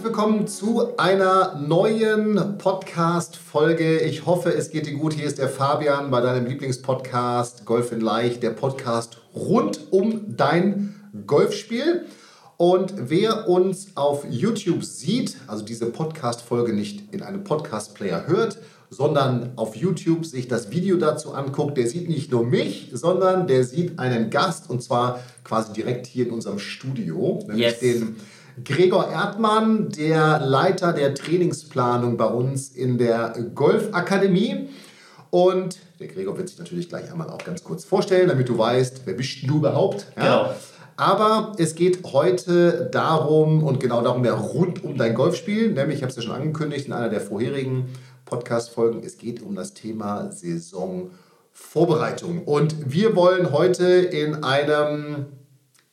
Herzlich willkommen zu einer neuen Podcast-Folge. Ich hoffe, es geht dir gut. Hier ist der Fabian bei deinem Lieblingspodcast Golf in Leicht, der Podcast rund um dein Golfspiel. Und wer uns auf YouTube sieht, also diese Podcast-Folge nicht in einem Podcast-Player hört, sondern auf YouTube sich das Video dazu anguckt, der sieht nicht nur mich, sondern der sieht einen Gast und zwar quasi direkt hier in unserem Studio, nämlich yes. den Gregor Erdmann, der Leiter der Trainingsplanung bei uns in der Golfakademie. Und der Gregor wird sich natürlich gleich einmal auch ganz kurz vorstellen, damit du weißt, wer bist du überhaupt. Ja? Genau. Aber es geht heute darum und genau darum ja rund um dein Golfspiel, nämlich, ich habe es ja schon angekündigt in einer der vorherigen Podcast-Folgen, es geht um das Thema Saisonvorbereitung. Und wir wollen heute in einem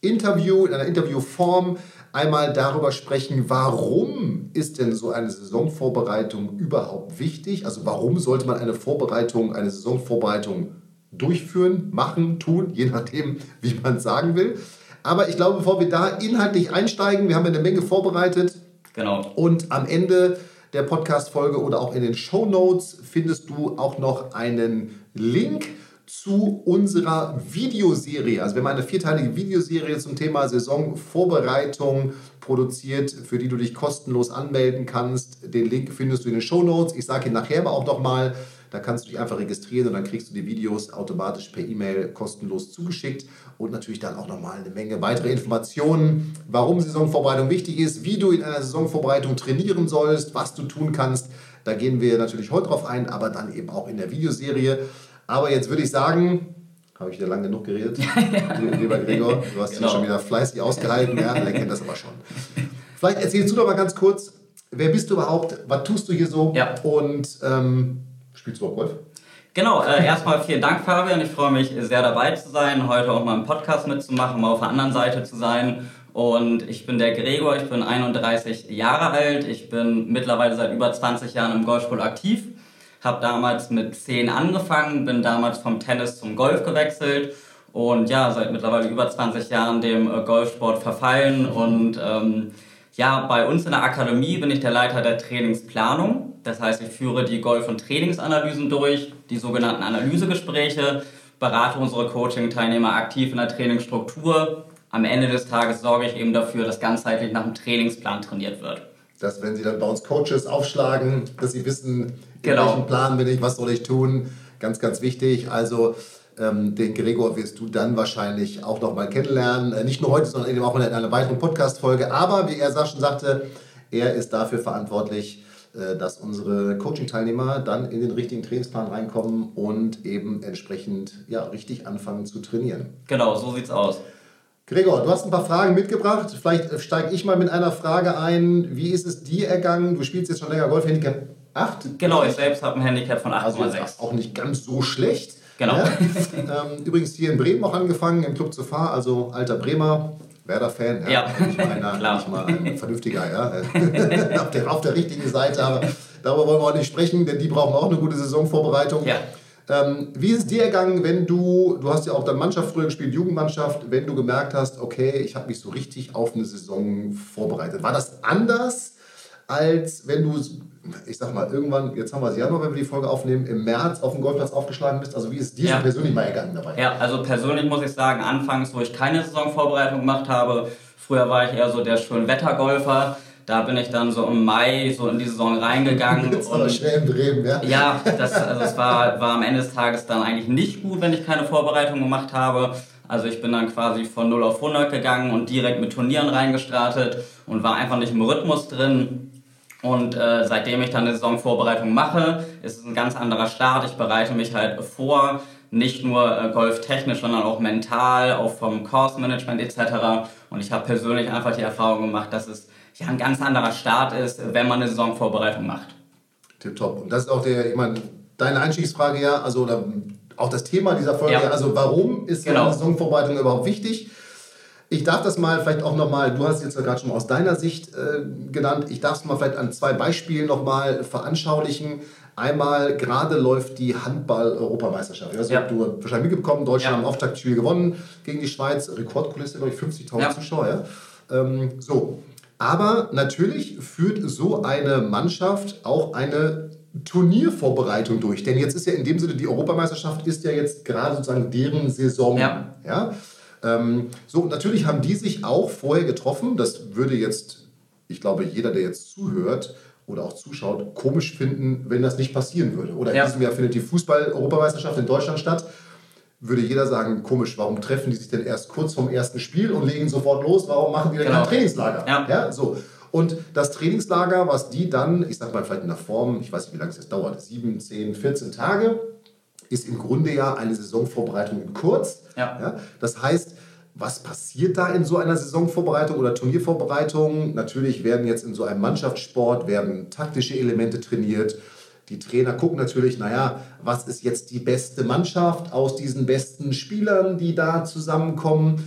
Interview, in einer Interviewform einmal darüber sprechen, warum ist denn so eine Saisonvorbereitung überhaupt wichtig? Also warum sollte man eine Vorbereitung, eine Saisonvorbereitung durchführen, machen, tun, je nachdem, wie man es sagen will. Aber ich glaube, bevor wir da inhaltlich einsteigen, wir haben eine Menge vorbereitet. Genau. Und am Ende der Podcast-Folge oder auch in den Show Notes findest du auch noch einen Link zu unserer Videoserie. Also wir haben eine vierteilige Videoserie zum Thema Saisonvorbereitung produziert, für die du dich kostenlos anmelden kannst. Den Link findest du in den Show Notes. Ich sage ihn nachher aber auch nochmal. Da kannst du dich einfach registrieren und dann kriegst du die Videos automatisch per E-Mail kostenlos zugeschickt und natürlich dann auch nochmal eine Menge weitere Informationen, warum Saisonvorbereitung wichtig ist, wie du in einer Saisonvorbereitung trainieren sollst, was du tun kannst. Da gehen wir natürlich heute drauf ein, aber dann eben auch in der Videoserie. Aber jetzt würde ich sagen, habe ich wieder lange genug geredet, lieber Gregor. Du hast genau. hier schon wieder fleißig ausgehalten. Ja, der kennt das aber schon. Vielleicht erzählst du doch mal ganz kurz, wer bist du überhaupt, was tust du hier so ja. und ähm, spielst du auch Golf? Genau, äh, erstmal vielen Dank, Fabian. Ich freue mich sehr dabei zu sein, heute auch mal im Podcast mitzumachen, mal auf der anderen Seite zu sein. Und ich bin der Gregor, ich bin 31 Jahre alt, ich bin mittlerweile seit über 20 Jahren im Golfsport aktiv habe damals mit 10 angefangen, bin damals vom Tennis zum Golf gewechselt und ja, seit mittlerweile über 20 Jahren dem äh, Golfsport verfallen. Und ähm, ja, bei uns in der Akademie bin ich der Leiter der Trainingsplanung. Das heißt, ich führe die Golf- und Trainingsanalysen durch, die sogenannten Analysegespräche, berate unsere Coaching-Teilnehmer aktiv in der Trainingsstruktur. Am Ende des Tages sorge ich eben dafür, dass ganzheitlich nach dem Trainingsplan trainiert wird dass wenn sie dann bei uns Coaches aufschlagen, dass sie wissen, genau. in welchem Plan bin ich, was soll ich tun. Ganz, ganz wichtig. Also ähm, den Gregor wirst du dann wahrscheinlich auch noch mal kennenlernen. Äh, nicht nur heute, sondern eben auch in einer weiteren Podcast-Folge. Aber wie er schon sagte, er ist dafür verantwortlich, äh, dass unsere Coaching-Teilnehmer dann in den richtigen Trainingsplan reinkommen und eben entsprechend ja, richtig anfangen zu trainieren. Genau, so sieht's aus. Gregor, du hast ein paar Fragen mitgebracht. Vielleicht steige ich mal mit einer Frage ein. Wie ist es dir ergangen? Du spielst jetzt schon länger Golf, Handicap 8? Genau, ich selbst habe ein Handicap von 8,6. Also auch nicht ganz so schlecht. Genau. Ja? ähm, übrigens hier in Bremen auch angefangen, im Club zu fahren, also alter Bremer. Werder-Fan, ja, ja. Nicht, mal einer, nicht mal ein vernünftiger, ja. auf, der, auf der richtigen Seite, aber darüber wollen wir auch nicht sprechen, denn die brauchen auch eine gute Saisonvorbereitung. Ja. Ähm, wie ist es dir ergangen, wenn du, du hast ja auch dann Mannschaft früher gespielt, Jugendmannschaft, wenn du gemerkt hast, okay, ich habe mich so richtig auf eine Saison vorbereitet. War das anders, als wenn du, ich sag mal, irgendwann, jetzt haben wir es Januar, wenn wir die Folge aufnehmen, im März auf dem Golfplatz aufgeschlagen bist? Also wie ist dir ja. persönlich mal ergangen dabei? Ja, also persönlich muss ich sagen, anfangs, wo ich keine Saisonvorbereitung gemacht habe, früher war ich eher so der Schönwettergolfer da bin ich dann so im Mai so in die Saison reingegangen. Das war schnell im Drehen, ja? Ja, das, also es war, war am Ende des Tages dann eigentlich nicht gut, wenn ich keine Vorbereitung gemacht habe. Also ich bin dann quasi von 0 auf 100 gegangen und direkt mit Turnieren reingestartet und war einfach nicht im Rhythmus drin. Und äh, seitdem ich dann eine Saisonvorbereitung mache, ist es ein ganz anderer Start. Ich bereite mich halt vor nicht nur äh, golftechnisch, sondern auch mental, auch vom Course Management etc. Und ich habe persönlich einfach die Erfahrung gemacht, dass es ja ein ganz anderer Start ist, wenn man eine Saisonvorbereitung macht. Tipptopp. Und das ist auch der, ich meine, deine Einstiegsfrage ja, also oder auch das Thema dieser Folge, ja. also warum ist genau. eine Saisonvorbereitung überhaupt wichtig? Ich darf das mal vielleicht auch nochmal, du hast es jetzt gerade schon aus deiner Sicht äh, genannt, ich darf es mal vielleicht an zwei Beispielen nochmal veranschaulichen. Einmal gerade läuft die Handball-Europameisterschaft. Also ja. du hast wahrscheinlich mitbekommen, Deutschland ja. im Auftaktspiel gewonnen gegen die Schweiz. Rekordkulisse, glaube ich, 50.000 ja. Zuschauer. Ähm, so. Aber natürlich führt so eine Mannschaft auch eine Turniervorbereitung durch. Denn jetzt ist ja in dem Sinne, die Europameisterschaft ist ja jetzt gerade sozusagen deren Saison. Ja. ja? Ähm, so, natürlich haben die sich auch vorher getroffen. Das würde jetzt, ich glaube, jeder, der jetzt zuhört oder auch zuschaut, komisch finden, wenn das nicht passieren würde. Oder in diesem Jahr findet die Fußball-Europameisterschaft in Deutschland statt. Würde jeder sagen, komisch, warum treffen die sich denn erst kurz vorm ersten Spiel und legen sofort los? Warum machen die denn genau. kein Trainingslager? Ja. ja. so. Und das Trainingslager, was die dann, ich sag mal vielleicht in der Form, ich weiß nicht, wie lange es jetzt dauert, 7, 10, 14 Tage, ist im Grunde ja eine Saisonvorbereitung in kurz. Ja. ja. Das heißt, was passiert da in so einer Saisonvorbereitung oder Turniervorbereitung? Natürlich werden jetzt in so einem Mannschaftssport werden taktische Elemente trainiert. Die Trainer gucken natürlich, naja, was ist jetzt die beste Mannschaft aus diesen besten Spielern, die da zusammenkommen?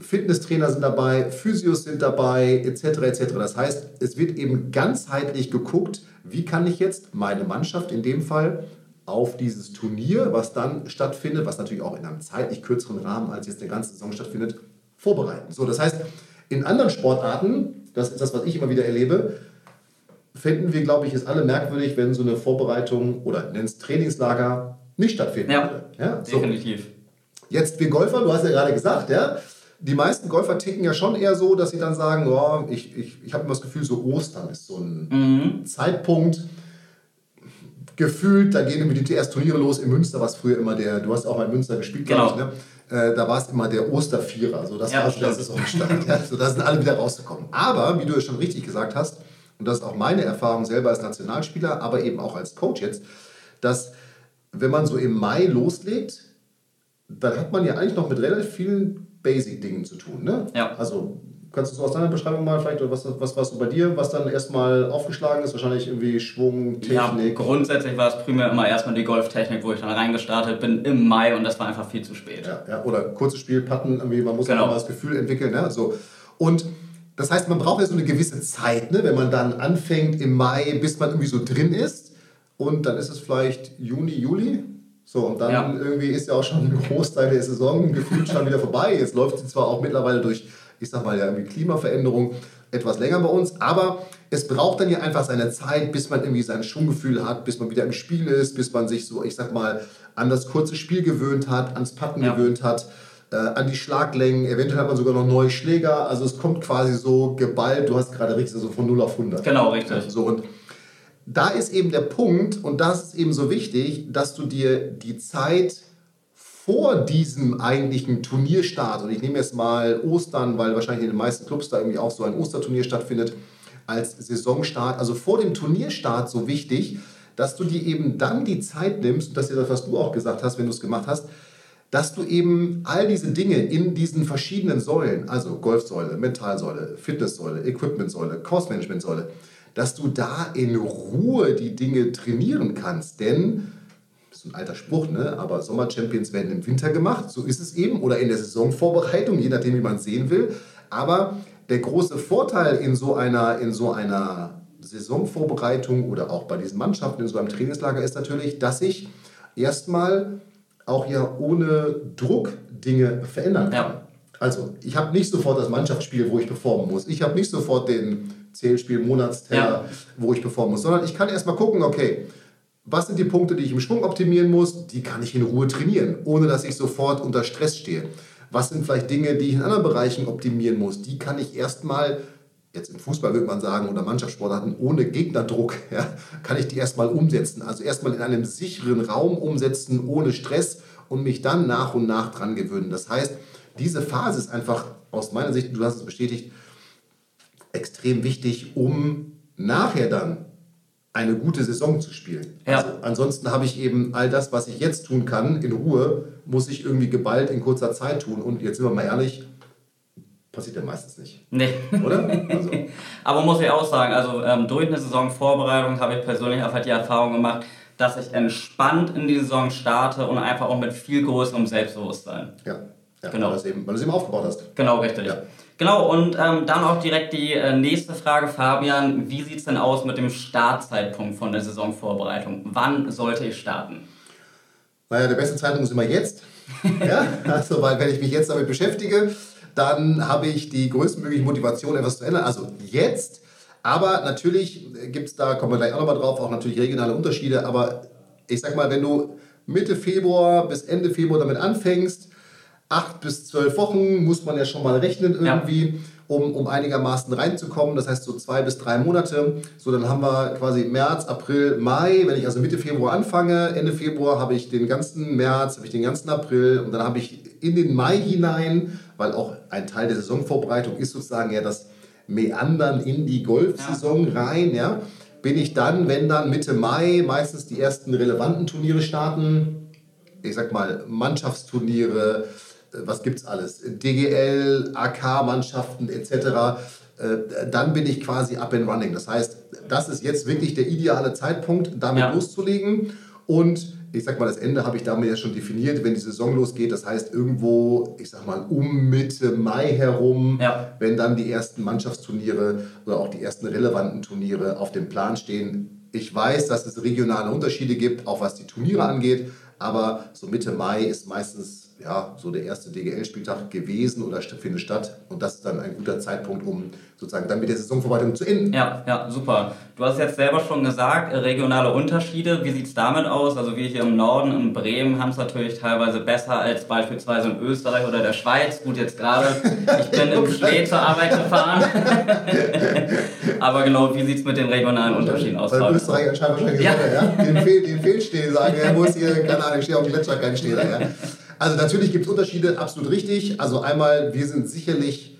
Fitnesstrainer sind dabei, Physios sind dabei, etc. etc. Das heißt, es wird eben ganzheitlich geguckt, wie kann ich jetzt meine Mannschaft in dem Fall auf dieses Turnier, was dann stattfindet, was natürlich auch in einem zeitlich kürzeren Rahmen als jetzt eine ganze Saison stattfindet, vorbereiten. So, das heißt, in anderen Sportarten, das ist das, was ich immer wieder erlebe, finden wir, glaube ich, es alle merkwürdig, wenn so eine Vorbereitung oder nennst Trainingslager nicht stattfinden ja, würde. Ja, so. definitiv. Jetzt wir Golfer, du hast ja gerade gesagt, ja, die meisten Golfer ticken ja schon eher so, dass sie dann sagen, oh, ich, ich, ich habe immer das Gefühl, so Ostern ist so ein mhm. Zeitpunkt, gefühlt, da gehen irgendwie die ersten Turniere los. In Münster war es früher immer der, du hast auch mal in Münster gespielt, genau. glaube ich, ne? Äh, da war es immer der Ostervierer. So, das ja, war das ist auch stark. ja, so, da sind alle wieder rausgekommen. Aber, wie du es schon richtig gesagt hast, und das ist auch meine Erfahrung selber als Nationalspieler, aber eben auch als Coach jetzt, dass wenn man so im Mai loslegt, dann hat man ja eigentlich noch mit relativ vielen Basic-Dingen zu tun. Ne? Ja. Also Kannst du so aus deiner Beschreibung mal vielleicht, oder was, was war so bei dir, was dann erstmal aufgeschlagen ist? Wahrscheinlich irgendwie Schwung, Technik? Ja, grundsätzlich war es primär immer erstmal die Golftechnik, wo ich dann reingestartet bin im Mai und das war einfach viel zu spät. Ja, ja oder kurzes Spiel, Patten, irgendwie, man muss genau. auch mal das Gefühl entwickeln. Ne? So. Und das heißt, man braucht ja so eine gewisse Zeit, ne? wenn man dann anfängt im Mai, bis man irgendwie so drin ist. Und dann ist es vielleicht Juni, Juli. So, und dann ja. irgendwie ist ja auch schon ein Großteil der Saison gefühlt schon wieder vorbei. Jetzt läuft sie zwar auch mittlerweile durch ich sag mal ja irgendwie Klimaveränderung etwas länger bei uns, aber es braucht dann ja einfach seine Zeit, bis man irgendwie sein Schwunggefühl hat, bis man wieder im Spiel ist, bis man sich so, ich sag mal, an das kurze Spiel gewöhnt hat, ans Patten ja. gewöhnt hat, äh, an die Schlaglängen, eventuell hat man sogar noch neue Schläger, also es kommt quasi so geballt, du hast gerade richtig, so also von 0 auf 100. Genau, richtig. So, und da ist eben der Punkt, und das ist eben so wichtig, dass du dir die Zeit vor diesem eigentlichen Turnierstart, und ich nehme jetzt mal Ostern, weil wahrscheinlich in den meisten Clubs da irgendwie auch so ein Osterturnier stattfindet, als Saisonstart, also vor dem Turnierstart so wichtig, dass du dir eben dann die Zeit nimmst, und das ist das, was du auch gesagt hast, wenn du es gemacht hast, dass du eben all diese Dinge in diesen verschiedenen Säulen, also Golfsäule, Mentalsäule, Fitnesssäule, Equipmentsäule, Course-Management-Säule, dass du da in Ruhe die Dinge trainieren kannst. Denn ist so ein alter Spruch, ne? aber Sommer-Champions werden im Winter gemacht, so ist es eben, oder in der Saisonvorbereitung, je nachdem, wie man es sehen will. Aber der große Vorteil in so einer, in so einer Saisonvorbereitung oder auch bei diesen Mannschaften in so einem Trainingslager ist natürlich, dass ich erstmal auch ja ohne Druck Dinge verändern kann. Ja. Also, ich habe nicht sofort das Mannschaftsspiel, wo ich performen muss. Ich habe nicht sofort den Zählspiel, Monatsteller, ja. wo ich performen muss, sondern ich kann erstmal gucken, okay, was sind die Punkte, die ich im Schwung optimieren muss? Die kann ich in Ruhe trainieren, ohne dass ich sofort unter Stress stehe. Was sind vielleicht Dinge, die ich in anderen Bereichen optimieren muss? Die kann ich erstmal, jetzt im Fußball würde man sagen, oder Mannschaftssportarten, ohne Gegnerdruck, ja, kann ich die erstmal umsetzen. Also erstmal in einem sicheren Raum umsetzen, ohne Stress und mich dann nach und nach dran gewöhnen. Das heißt, diese Phase ist einfach aus meiner Sicht, du hast es bestätigt, extrem wichtig, um nachher dann eine gute Saison zu spielen. Ja. Also ansonsten habe ich eben all das, was ich jetzt tun kann, in Ruhe, muss ich irgendwie geballt in kurzer Zeit tun. Und jetzt sind wir mal ehrlich, passiert ja meistens nicht. Nee. Oder? Also, Aber muss ich auch sagen, also ähm, durch eine Saisonvorbereitung habe ich persönlich einfach die Erfahrung gemacht, dass ich entspannt in die Saison starte und einfach auch mit viel größerem Selbstbewusstsein. ja. ja Genau. Weil du es eben, aufgebaut hast. Genau, richtig. Ja. Genau, und ähm, dann auch direkt die äh, nächste Frage, Fabian. Wie sieht es denn aus mit dem Startzeitpunkt von der Saisonvorbereitung? Wann sollte ich starten? Naja, der beste Zeitpunkt ist immer jetzt. ja? Also, weil wenn ich mich jetzt damit beschäftige, dann habe ich die größtmögliche Motivation, etwas zu ändern. Also jetzt. Aber natürlich gibt es da, kommen wir gleich auch nochmal drauf, auch natürlich regionale Unterschiede. Aber ich sag mal, wenn du Mitte Februar bis Ende Februar damit anfängst, acht bis zwölf Wochen muss man ja schon mal rechnen irgendwie, um, um einigermaßen reinzukommen. Das heißt so zwei bis drei Monate. So, dann haben wir quasi März, April, Mai. Wenn ich also Mitte Februar anfange, Ende Februar habe ich den ganzen März, habe ich den ganzen April und dann habe ich in den Mai hinein, weil auch ein Teil der Saisonvorbereitung ist sozusagen ja das Meandern in die Golfsaison rein, ja, bin ich dann, wenn dann Mitte Mai meistens die ersten relevanten Turniere starten, ich sag mal, Mannschaftsturniere, was gibt's alles? DGL, AK-Mannschaften etc. Äh, Dann bin ich quasi up and running. Das heißt, das ist jetzt wirklich der ideale Zeitpunkt, damit Ja. loszulegen. Und ich sag mal, das Ende habe ich damit ja schon definiert, wenn die Saison losgeht. Das heißt, irgendwo, ich sag mal, um Mitte Mai herum, Ja. wenn dann die ersten Mannschaftsturniere oder auch die ersten relevanten Turniere auf dem Plan stehen. Ich weiß, dass es regionale Unterschiede gibt, auch was die Turniere angeht, aber so Mitte Mai ist meistens ja, so der erste DGL-Spieltag gewesen oder findet statt und das ist dann ein guter Zeitpunkt, um sozusagen dann mit der Saisonvorbereitung zu enden. Ja, ja, super. Du hast jetzt selber schon gesagt, äh, regionale Unterschiede. Wie sieht es damit aus? Also wir hier im Norden, in Bremen, haben es natürlich teilweise besser als beispielsweise in Österreich oder der Schweiz. Gut, jetzt gerade, ich bin im Schnee zur Arbeit gefahren. Aber genau, wie sieht es mit den regionalen Unterschieden aus? Weil? Österreich anscheinend wahrscheinlich Ja. ja? Den, Fehl, den Fehlstehen sagen, er muss hier, keine Ahnung, ich stehe auf dem Gletscher, kein Steh da, ja. Also natürlich gibt es Unterschiede, absolut richtig. Also einmal, wir sind sicherlich,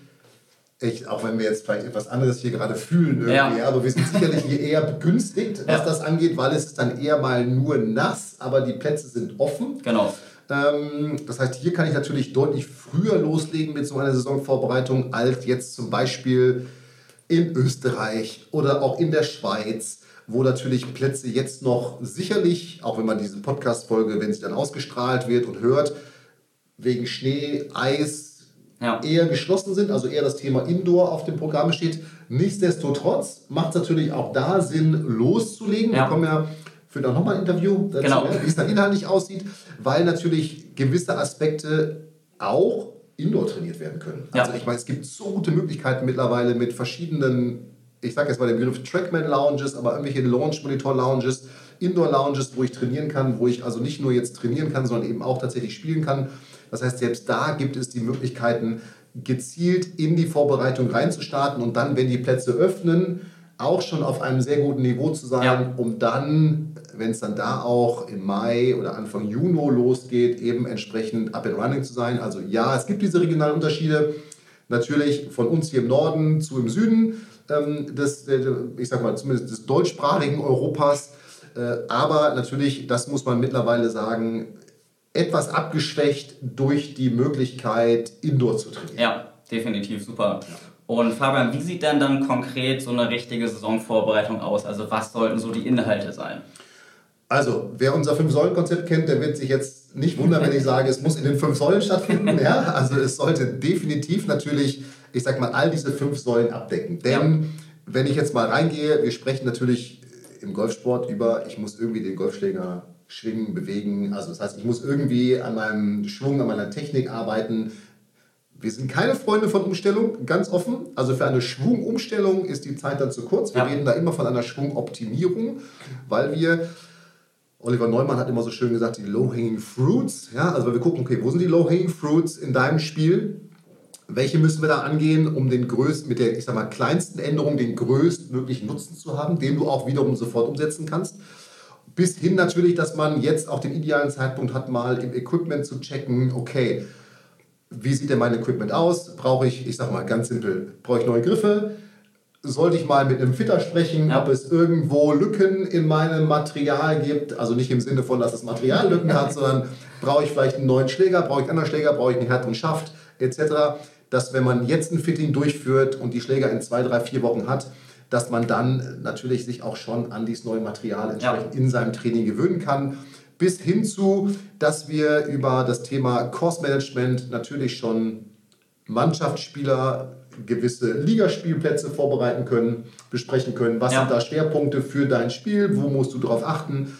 ich, auch wenn wir jetzt vielleicht etwas anderes hier gerade fühlen, irgendwie, Ja. aber wir sind sicherlich hier eher begünstigt, was Ja. das angeht, weil es ist dann eher mal nur nass, aber die Plätze sind offen. Genau. Ähm, das heißt, hier kann ich natürlich deutlich früher loslegen mit so einer Saisonvorbereitung als jetzt zum Beispiel in Österreich oder auch in der Schweiz, wo natürlich Plätze jetzt noch sicherlich, auch wenn man diese Podcast-Folge, wenn sie dann ausgestrahlt wird und hört, wegen Schnee, Eis Ja. eher geschlossen sind, also eher das Thema Indoor auf dem Programm steht. Nichtsdestotrotz macht es natürlich auch da Sinn, loszulegen. Ja. Wir kommen ja für dann nochmal ein Interview dazu, Genau. ja, wie es dann inhaltlich aussieht, weil natürlich gewisse Aspekte auch indoor trainiert werden können. Ja. Also ich meine, es gibt so gute Möglichkeiten mittlerweile mit verschiedenen, ich sage jetzt mal den Begriff Trackman Lounges, aber irgendwelche Launch Monitor Lounges, Indoor Lounges, wo ich trainieren kann, wo ich also nicht nur jetzt trainieren kann, sondern eben auch tatsächlich spielen kann. Das heißt, selbst da gibt es die Möglichkeiten, gezielt in die Vorbereitung reinzustarten und dann, wenn die Plätze öffnen, auch schon auf einem sehr guten Niveau zu sein, Ja. um dann, wenn es dann da auch im Mai oder Anfang Juni losgeht, eben entsprechend up and running zu sein. Also ja, es gibt diese regionalen Unterschiede, natürlich von uns hier im Norden zu im Süden, ähm, des, ich sag mal zumindest des deutschsprachigen Europas. Äh, aber natürlich, das muss man mittlerweile sagen, etwas abgeschwächt durch die Möglichkeit, Indoor zu trainieren. Ja, definitiv super. Und Fabian, wie sieht denn dann konkret so eine richtige Saisonvorbereitung aus? Also was sollten so die Inhalte sein? Also, wer unser Fünf-Säulen-Konzept kennt, der wird sich jetzt nicht wundern, wenn ich sage, es muss in den fünf Säulen stattfinden. Ja? Also, es sollte definitiv natürlich, ich sag mal, all diese fünf Säulen abdecken. Denn, wenn ich jetzt mal reingehe, wir sprechen natürlich im Golfsport über, ich muss irgendwie den Golfschläger schwingen, bewegen. Also, das heißt, ich muss irgendwie an meinem Schwung, an meiner Technik arbeiten. Wir sind keine Freunde von Umstellung, ganz offen. Also für eine Schwungumstellung ist die Zeit dann zu kurz. Wir Ja. reden da immer von einer Schwungoptimierung, weil wir Oliver Neumann hat immer so schön gesagt, die Low-Hanging Fruits. Ja, also wir gucken, okay, wo sind die Low-Hanging Fruits in deinem Spiel? Welche müssen wir da angehen, um den größten, mit der, ich sag mal, kleinsten Änderung den größtmöglichen Nutzen zu haben, den du auch wiederum sofort umsetzen kannst? Bis hin natürlich, dass man jetzt auch den idealen Zeitpunkt hat, mal im Equipment zu checken, okay, wie sieht denn mein Equipment aus? Brauche ich, ich sag mal ganz simpel, brauche ich neue Griffe? sollte ich mal mit einem Fitter sprechen, ja. ob es irgendwo Lücken in meinem Material gibt. Also nicht im Sinne von, dass das Material Lücken hat, sondern brauche ich vielleicht einen neuen Schläger, brauche ich einen anderen Schläger, brauche ich einen härteren Schaft etc. Dass wenn man jetzt ein Fitting durchführt und die Schläger in zwei, drei, vier Wochen hat, dass man dann natürlich sich auch schon an dieses neue Material entsprechend ja. in seinem Training gewöhnen kann. Bis hin zu, dass wir über das Thema Course Management natürlich schon Mannschaftsspieler gewisse Ligaspielplätze vorbereiten können, besprechen können. Was ja. sind da Schwerpunkte für dein Spiel? Wo musst du darauf achten?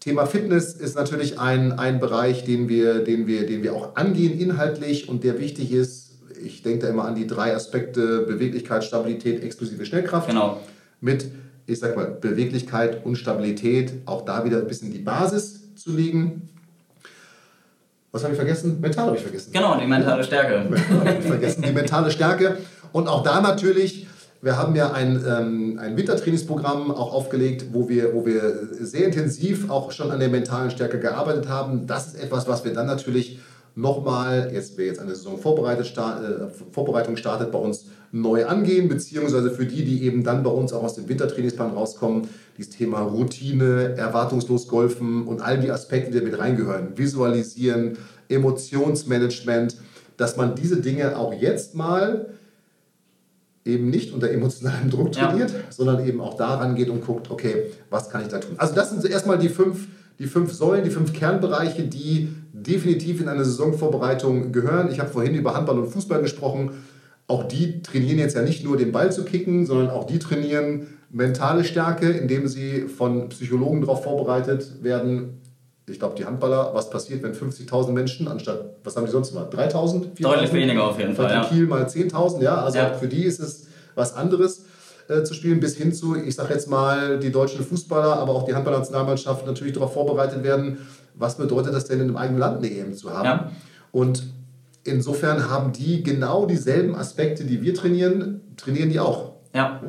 Thema Fitness ist natürlich ein, ein Bereich, den wir, den, wir, den wir auch angehen inhaltlich und der wichtig ist. Ich denke da immer an die drei Aspekte Beweglichkeit, Stabilität, exklusive Schnellkraft. Genau. Mit, ich sag mal, Beweglichkeit und Stabilität auch da wieder ein bisschen die Basis zu legen. Was habe ich vergessen? Mental habe ich vergessen. Genau, die mentale Stärke. Mental habe ich vergessen. Die mentale Stärke. Und auch da natürlich, wir haben ja ein, ähm, ein Wintertrainingsprogramm auch aufgelegt, wo wir, wo wir sehr intensiv auch schon an der mentalen Stärke gearbeitet haben. Das ist etwas, was wir dann natürlich nochmal, jetzt wer jetzt eine Saison vorbereitet, start, äh, Vorbereitung startet, bei uns neu angehen, beziehungsweise für die, die eben dann bei uns auch aus dem Wintertrainingsplan rauskommen, dieses Thema Routine, erwartungslos golfen und all die Aspekte, die mit reingehören, visualisieren, Emotionsmanagement, dass man diese Dinge auch jetzt mal eben nicht unter emotionalem Druck trainiert, ja. sondern eben auch daran geht und guckt, okay, was kann ich da tun? Also das sind erstmal die fünf, die fünf Säulen, die fünf Kernbereiche, die definitiv in eine Saisonvorbereitung gehören. Ich habe vorhin über Handball und Fußball gesprochen. Auch die trainieren jetzt ja nicht nur den Ball zu kicken, sondern auch die trainieren mentale Stärke, indem sie von Psychologen darauf vorbereitet werden, ich glaube, die Handballer, was passiert, wenn 50.000 Menschen anstatt, was haben die sonst immer, 3.000? Deutlich weniger auf jeden Fall. Ja. Kiel mal 10.000, ja. Also ja. für die ist es was anderes äh, zu spielen, bis hin zu, ich sage jetzt mal, die deutschen Fußballer, aber auch die Handballnationalmannschaft natürlich darauf vorbereitet werden, was bedeutet das denn in einem eigenen Land eine EM zu haben. Ja. Und insofern haben die genau dieselben Aspekte, die wir trainieren, trainieren die auch. Ja.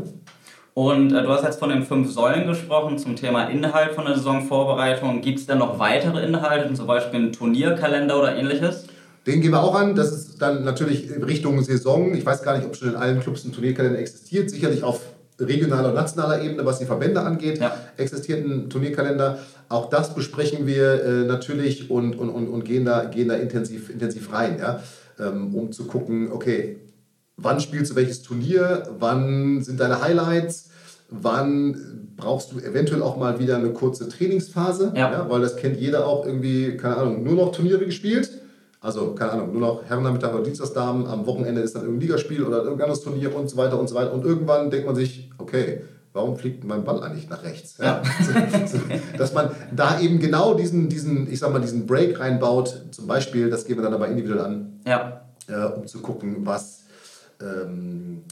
Und äh, du hast jetzt von den fünf Säulen gesprochen zum Thema Inhalt von der Saisonvorbereitung. Gibt es denn noch weitere Inhalte, zum Beispiel einen Turnierkalender oder ähnliches? Den gehen wir auch an. Das ist dann natürlich Richtung Saison. Ich weiß gar nicht, ob schon in allen Clubs ein Turnierkalender existiert. Sicherlich auf regionaler und nationaler Ebene, was die Verbände angeht, ja. existiert ein Turnierkalender. Auch das besprechen wir äh, natürlich und, und, und, und gehen da, gehen da intensiv, intensiv rein, ja? Ähm, um zu gucken, okay, wann spielst du welches Turnier, wann sind deine Highlights, wann brauchst du eventuell auch mal wieder eine kurze Trainingsphase, ja. ja. weil das kennt jeder auch irgendwie, keine Ahnung, nur noch Turniere gespielt. Also, keine Ahnung, nur noch Herrennachmittag oder Dienstagsdamen, am Wochenende ist dann irgendein Ligaspiel oder irgendein anderes Turnier und so weiter und so weiter. Und irgendwann denkt man sich, okay, warum fliegt mein Ball eigentlich nach rechts? Ja. Dass man da eben genau diesen, diesen, ich sag mal, diesen Break reinbaut, zum Beispiel, das gehen wir dann aber individuell an, ja. äh, um zu gucken, was ähm,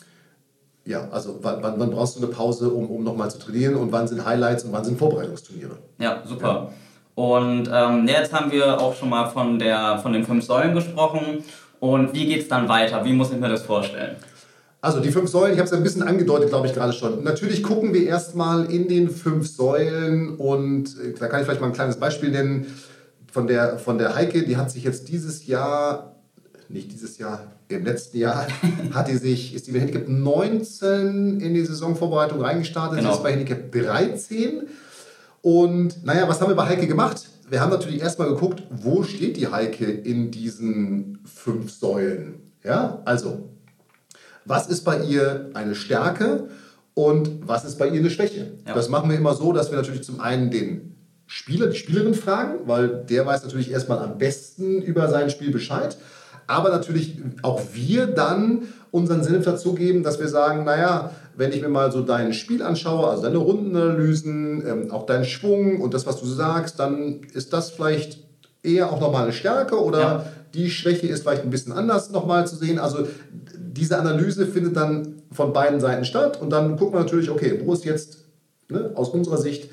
ja, also wann, wann, wann, brauchst du eine Pause, um, um nochmal zu trainieren und wann sind Highlights und wann sind Vorbereitungsturniere? Ja, super. Ja. Und ähm, jetzt haben wir auch schon mal von, der, von den fünf Säulen gesprochen. Und wie geht es dann weiter? Wie muss ich mir das vorstellen? Also die fünf Säulen, ich habe es ein bisschen angedeutet, glaube ich, gerade schon. Natürlich gucken wir erstmal in den fünf Säulen und äh, da kann ich vielleicht mal ein kleines Beispiel nennen von der, von der Heike, die hat sich jetzt dieses Jahr nicht dieses Jahr, im letzten Jahr hat die sich, ist die bei Handicap 19 in die Saisonvorbereitung reingestartet, genau. ist bei Handicap 13. Und naja, was haben wir bei Heike gemacht? Wir haben natürlich erstmal geguckt, wo steht die Heike in diesen fünf Säulen. Ja, also, was ist bei ihr eine Stärke und was ist bei ihr eine Schwäche? Ja. Das machen wir immer so, dass wir natürlich zum einen den Spieler, die Spielerin fragen, weil der weiß natürlich erstmal am besten über sein Spiel Bescheid aber natürlich auch wir dann unseren Senf dazugeben, dass wir sagen, naja, wenn ich mir mal so dein Spiel anschaue, also deine Rundenanalysen, ähm, auch deinen Schwung und das, was du sagst, dann ist das vielleicht eher auch nochmal eine Stärke oder ja. die Schwäche ist vielleicht ein bisschen anders nochmal zu sehen. Also diese Analyse findet dann von beiden Seiten statt und dann gucken wir natürlich, okay, wo ist jetzt ne, aus unserer Sicht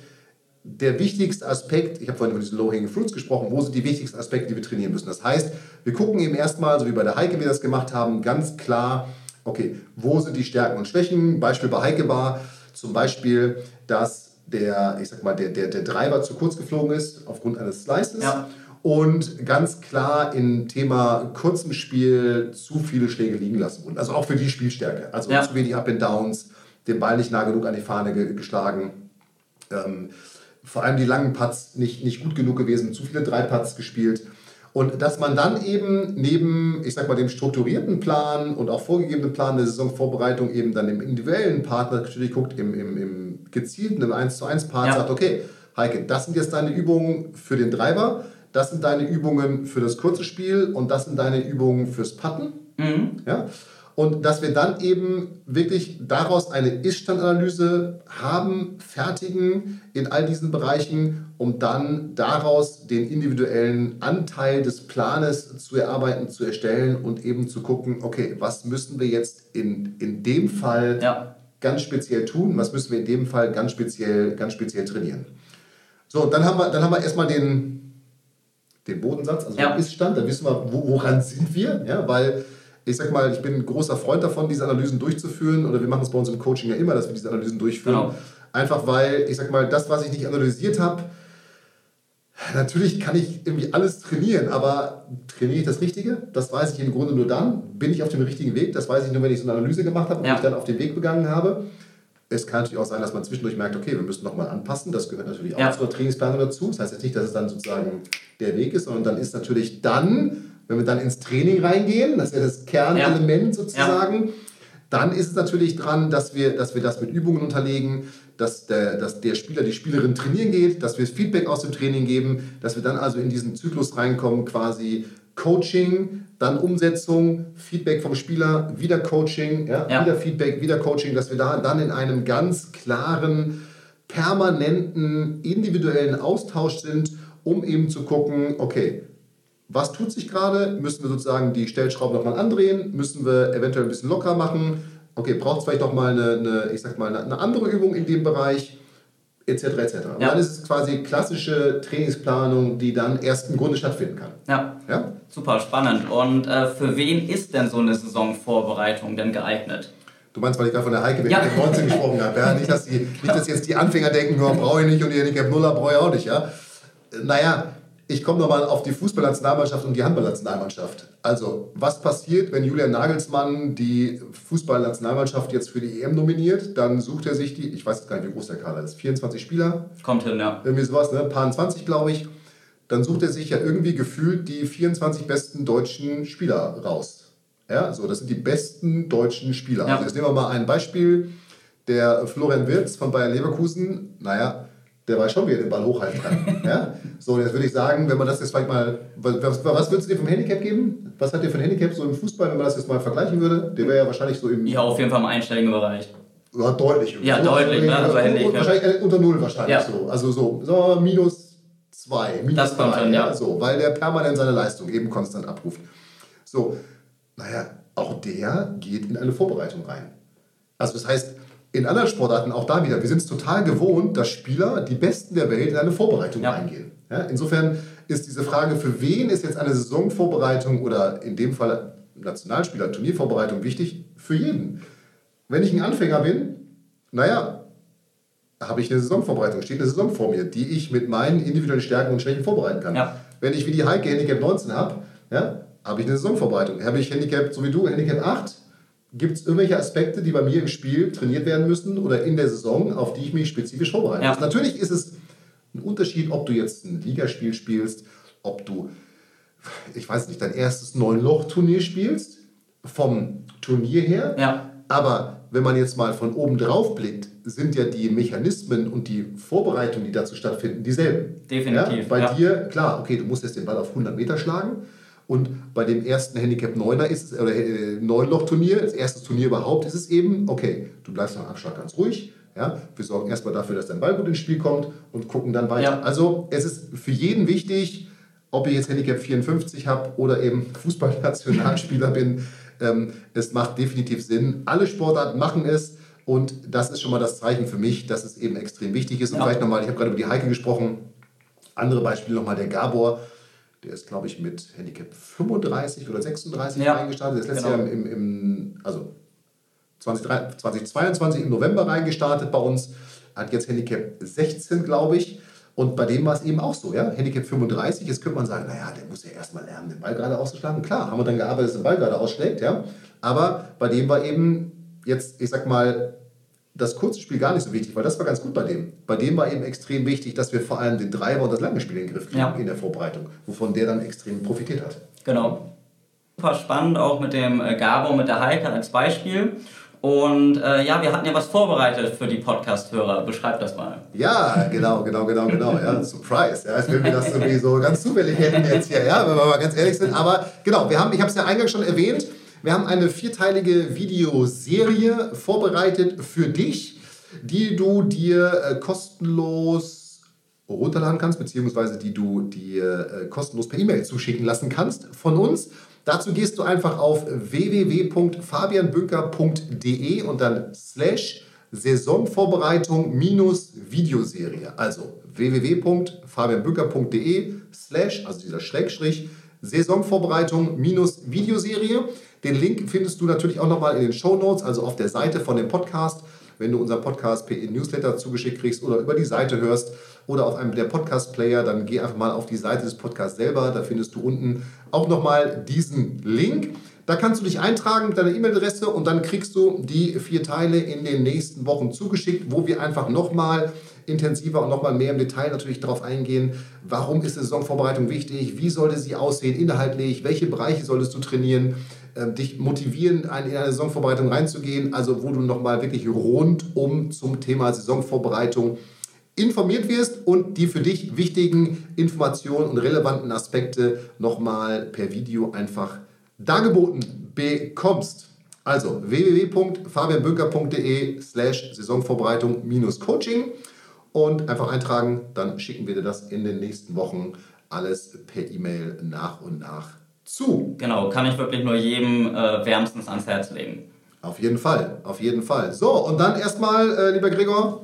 der wichtigste Aspekt, ich habe vorhin über diese Low-Hanging Fruits gesprochen, wo sind die wichtigsten Aspekte, die wir trainieren müssen. Das heißt, wir gucken eben erstmal, so wie bei der Heike wir das gemacht haben, ganz klar, okay, wo sind die Stärken und Schwächen? Beispiel bei Heike war zum Beispiel, dass der, ich sag mal, der, der, der Treiber zu kurz geflogen ist aufgrund eines Slices. Ja. Und ganz klar im Thema kurzem Spiel zu viele Schläge liegen lassen wurden. Also auch für die Spielstärke. Also ja. zu wenig Up and Downs, den Ball nicht nah genug an die Fahne ge geschlagen. Ähm, vor allem die langen Putts nicht, nicht gut genug gewesen, zu viele Drei-Putts gespielt. Und dass man dann eben neben, ich sag mal, dem strukturierten Plan und auch vorgegebenen Plan der Saisonvorbereitung eben dann im individuellen Partner natürlich guckt, im, im, im gezielten, im 1 zu 1 Part ja. sagt, okay, Heike, das sind jetzt deine Übungen für den Treiber, das sind deine Übungen für das kurze Spiel und das sind deine Übungen fürs Putten. Mhm. Ja? Und dass wir dann eben wirklich daraus eine Ist-Stand-Analyse haben, fertigen in all diesen Bereichen, um dann daraus den individuellen Anteil des Planes zu erarbeiten, zu erstellen und eben zu gucken, okay, was müssen wir jetzt in, in dem Fall ja. ganz speziell tun, was müssen wir in dem Fall ganz speziell, ganz speziell trainieren. So, dann haben wir, dann haben wir erstmal den, den Bodensatz, also ja. den Ist-Stand, dann wissen wir, wo, woran sind wir, ja, weil ich sag mal, ich bin ein großer Freund davon, diese Analysen durchzuführen. Oder wir machen es bei uns im Coaching ja immer, dass wir diese Analysen durchführen. Genau. Einfach weil, ich sag mal, das, was ich nicht analysiert habe, natürlich kann ich irgendwie alles trainieren, aber trainiere ich das Richtige? Das weiß ich im Grunde nur dann. Bin ich auf dem richtigen Weg? Das weiß ich nur, wenn ich so eine Analyse gemacht habe und ja. ich dann auf den Weg begangen habe. Es kann natürlich auch sein, dass man zwischendurch merkt, okay, wir müssen nochmal anpassen. Das gehört natürlich auch ja. zur Trainingsplanung dazu. Das heißt jetzt nicht, dass es dann sozusagen der Weg ist, sondern dann ist natürlich dann wenn wir dann ins Training reingehen, das ist ja das Kernelement ja. sozusagen, ja. dann ist es natürlich dran, dass wir, dass wir das mit Übungen unterlegen, dass der, dass der Spieler, die Spielerin trainieren geht, dass wir Feedback aus dem Training geben, dass wir dann also in diesen Zyklus reinkommen, quasi Coaching, dann Umsetzung, Feedback vom Spieler, wieder Coaching, ja, ja. wieder Feedback, wieder Coaching, dass wir da dann in einem ganz klaren, permanenten, individuellen Austausch sind, um eben zu gucken, okay, was tut sich gerade? Müssen wir sozusagen die Stellschrauben nochmal andrehen? Müssen wir eventuell ein bisschen locker machen? Okay, braucht es vielleicht doch mal eine, eine, ich sag mal, eine andere Übung in dem Bereich? Etc. etc. Und ja. dann ist es quasi klassische Trainingsplanung, die dann erst im Grunde stattfinden kann. Ja. ja? Super spannend. Und äh, für wen ist denn so eine Saisonvorbereitung denn geeignet? Du meinst, weil ich gerade von der Heike ja. 19 gesprochen habe. Ja? Nicht, dass die, nicht, dass jetzt die Anfänger denken, oh, brauche ich nicht und die Handicap Nuller brauche ich auch nicht. Ja? Naja, ich komme nochmal auf die Fußballnationalmannschaft und die Handballnationalmannschaft. Also, was passiert, wenn Julian Nagelsmann die Fußballnationalmannschaft jetzt für die EM nominiert? Dann sucht er sich die, ich weiß jetzt gar nicht, wie groß der Kader ist, 24 Spieler? Kommt hin, ja. Irgendwie sowas, ne? Paar 20, glaube ich. Dann sucht er sich ja irgendwie gefühlt die 24 besten deutschen Spieler raus. Ja, so, das sind die besten deutschen Spieler. Ja. Also, jetzt nehmen wir mal ein Beispiel. Der Florian Wirtz von Bayern Leverkusen, naja, der weiß schon, wie er den Ball hochhalten kann. ja? So, jetzt würde ich sagen, wenn man das jetzt vielleicht mal, was, was würdest du dir vom Handicap geben? Was hat der für ein Handicap so im Fußball, wenn man das jetzt mal vergleichen würde? Der wäre ja wahrscheinlich so im... Ja, auf jeden Fall im einstelligen Bereich. Ja, deutlich. Ja, so, deutlich, ne? Also Handicap. Wahrscheinlich unter Null wahrscheinlich ja. so. Also so, so minus zwei, minus das kommt drei, ja. So, weil der permanent seine Leistung eben konstant abruft. So, naja, auch der geht in eine Vorbereitung rein. Also das heißt, in anderen Sportarten auch da wieder, wir sind es total gewohnt, dass Spieler, die Besten der Welt, in eine Vorbereitung ja. eingehen. Ja, insofern ist diese Frage, für wen ist jetzt eine Saisonvorbereitung oder in dem Fall Nationalspieler, Turniervorbereitung wichtig? Für jeden. Wenn ich ein Anfänger bin, naja, habe ich eine Saisonvorbereitung, steht eine Saison vor mir, die ich mit meinen individuellen Stärken und Schwächen vorbereiten kann. Ja. Wenn ich wie die Heike Handicap 19 habe, ja, habe ich eine Saisonvorbereitung. Habe ich Handicap, so wie du, Handicap 8, Gibt es irgendwelche Aspekte, die bei mir im Spiel trainiert werden müssen oder in der Saison, auf die ich mich spezifisch vorbereite? Ja. Natürlich ist es ein Unterschied, ob du jetzt ein Ligaspiel spielst, ob du, ich weiß nicht, dein erstes Neun-Loch-Turnier spielst, vom Turnier her. Ja. Aber wenn man jetzt mal von oben drauf blickt, sind ja die Mechanismen und die Vorbereitungen, die dazu stattfinden, dieselben. Definitiv. Ja? Bei ja. dir, klar, okay, du musst jetzt den Ball auf 100 Meter schlagen und bei dem ersten Handicap 9er ist es, oder äh, 9-Loch-Turnier, das erste Turnier überhaupt, ist es eben, okay, du bleibst nach Abschlag ganz ruhig. Ja, wir sorgen erstmal dafür, dass dein Ball gut ins Spiel kommt und gucken dann weiter. Ja. Also es ist für jeden wichtig, ob ich jetzt Handicap 54 habe oder eben Fußballnationalspieler bin. Ähm, es macht definitiv Sinn. Alle Sportarten machen es. Und das ist schon mal das Zeichen für mich, dass es eben extrem wichtig ist. Und ja. vielleicht nochmal, ich habe gerade über die Heike gesprochen. Andere Beispiele nochmal der Gabor. Der ist, glaube ich, mit Handicap 35 oder 36 ja. reingestartet. Der ist letztes genau. Jahr im, im, also 2022 im November reingestartet bei uns. Hat jetzt Handicap 16, glaube ich. Und bei dem war es eben auch so, ja. Handicap 35, jetzt könnte man sagen, naja, der muss ja erstmal lernen, den Ball gerade auszuschlagen. Klar, haben wir dann gearbeitet, dass der Ball gerade ausschlägt, ja. Aber bei dem war eben jetzt, ich sag mal, das kurze Spiel gar nicht so wichtig, weil das war ganz gut bei dem. Bei dem war eben extrem wichtig, dass wir vor allem den Driver und das lange Spiel in den Griff kriegen Ja. in der Vorbereitung, wovon der dann extrem profitiert hat. Genau. Super spannend, auch mit dem äh, Gabo und mit der Heike als Beispiel. Und äh, ja, wir hatten ja was vorbereitet für die Podcast-Hörer. Beschreib das mal. Ja, genau, genau, genau, genau. Ja, Surprise. Ja, als wenn wir das irgendwie so ganz zufällig hätten jetzt hier, ja, wenn wir mal ganz ehrlich sind. Aber genau, wir haben, ich habe es ja eingangs schon erwähnt, wir haben eine vierteilige Videoserie vorbereitet für dich, die du dir äh, kostenlos runterladen kannst, beziehungsweise die du dir äh, kostenlos per E-Mail zuschicken lassen kannst von uns. Dazu gehst du einfach auf www.fabianbünker.de und dann slash Saisonvorbereitung minus Videoserie. Also www.fabianbünker.de slash, also dieser Schrägstrich, Saisonvorbereitung minus Videoserie. Den Link findest du natürlich auch nochmal in den Show Notes, also auf der Seite von dem Podcast, wenn du unseren Podcast per Newsletter zugeschickt kriegst oder über die Seite hörst oder auf einem der Podcast-Player, dann geh einfach mal auf die Seite des Podcasts selber. Da findest du unten auch nochmal diesen Link. Da kannst du dich eintragen mit deiner E-Mail-Adresse und dann kriegst du die vier Teile in den nächsten Wochen zugeschickt, wo wir einfach nochmal intensiver und nochmal mehr im Detail natürlich darauf eingehen, warum ist eine Saisonvorbereitung wichtig, wie sollte sie aussehen inhaltlich, welche Bereiche solltest du trainieren, äh, dich motivieren, in eine Saisonvorbereitung reinzugehen, also wo du nochmal wirklich rundum zum Thema Saisonvorbereitung informiert wirst und die für dich wichtigen Informationen und relevanten Aspekte nochmal per Video einfach dargeboten bekommst. Also www.fabianbünker.de slash Saisonvorbereitung minus Coaching und einfach eintragen, dann schicken wir dir das in den nächsten Wochen alles per E-Mail nach und nach zu. Genau, kann ich wirklich nur jedem äh, wärmstens ans Herz legen. Auf jeden Fall, auf jeden Fall. So, und dann erstmal, äh, lieber Gregor,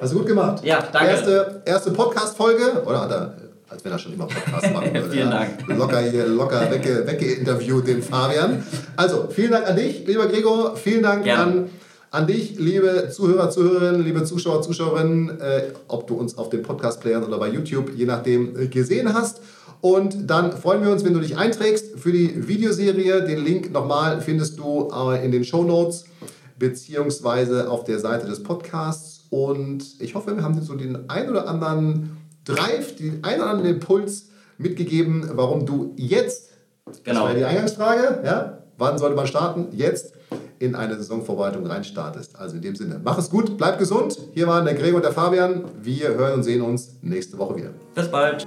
hast du gut gemacht. Ja, danke. Erste, erste Podcast-Folge, oder hat er, als wenn er schon immer Podcast machen würde. Vielen ja. Dank. Locker hier, locker wegge, weggeinterviewt den Fabian. Also, vielen Dank an dich, lieber Gregor. Vielen Dank Gerne. an, an dich, liebe Zuhörer, Zuhörerinnen, liebe Zuschauer, Zuschauerinnen, äh, ob du uns auf den Podcast-Playern oder bei YouTube, je nachdem, äh, gesehen hast. Und dann freuen wir uns, wenn du dich einträgst für die Videoserie. Den Link nochmal findest du äh, in den Show Notes beziehungsweise auf der Seite des Podcasts. Und ich hoffe, wir haben dir so den ein oder anderen Drive, den ein oder anderen Impuls mitgegeben, warum du jetzt, das Genau. war ja die Eingangsfrage, ja, wann sollte man starten? Jetzt in eine Saisonvorbereitung reinstartest. Also in dem Sinne, mach es gut, bleib gesund. Hier waren der Gregor und der Fabian. Wir hören und sehen uns nächste Woche wieder. Bis bald.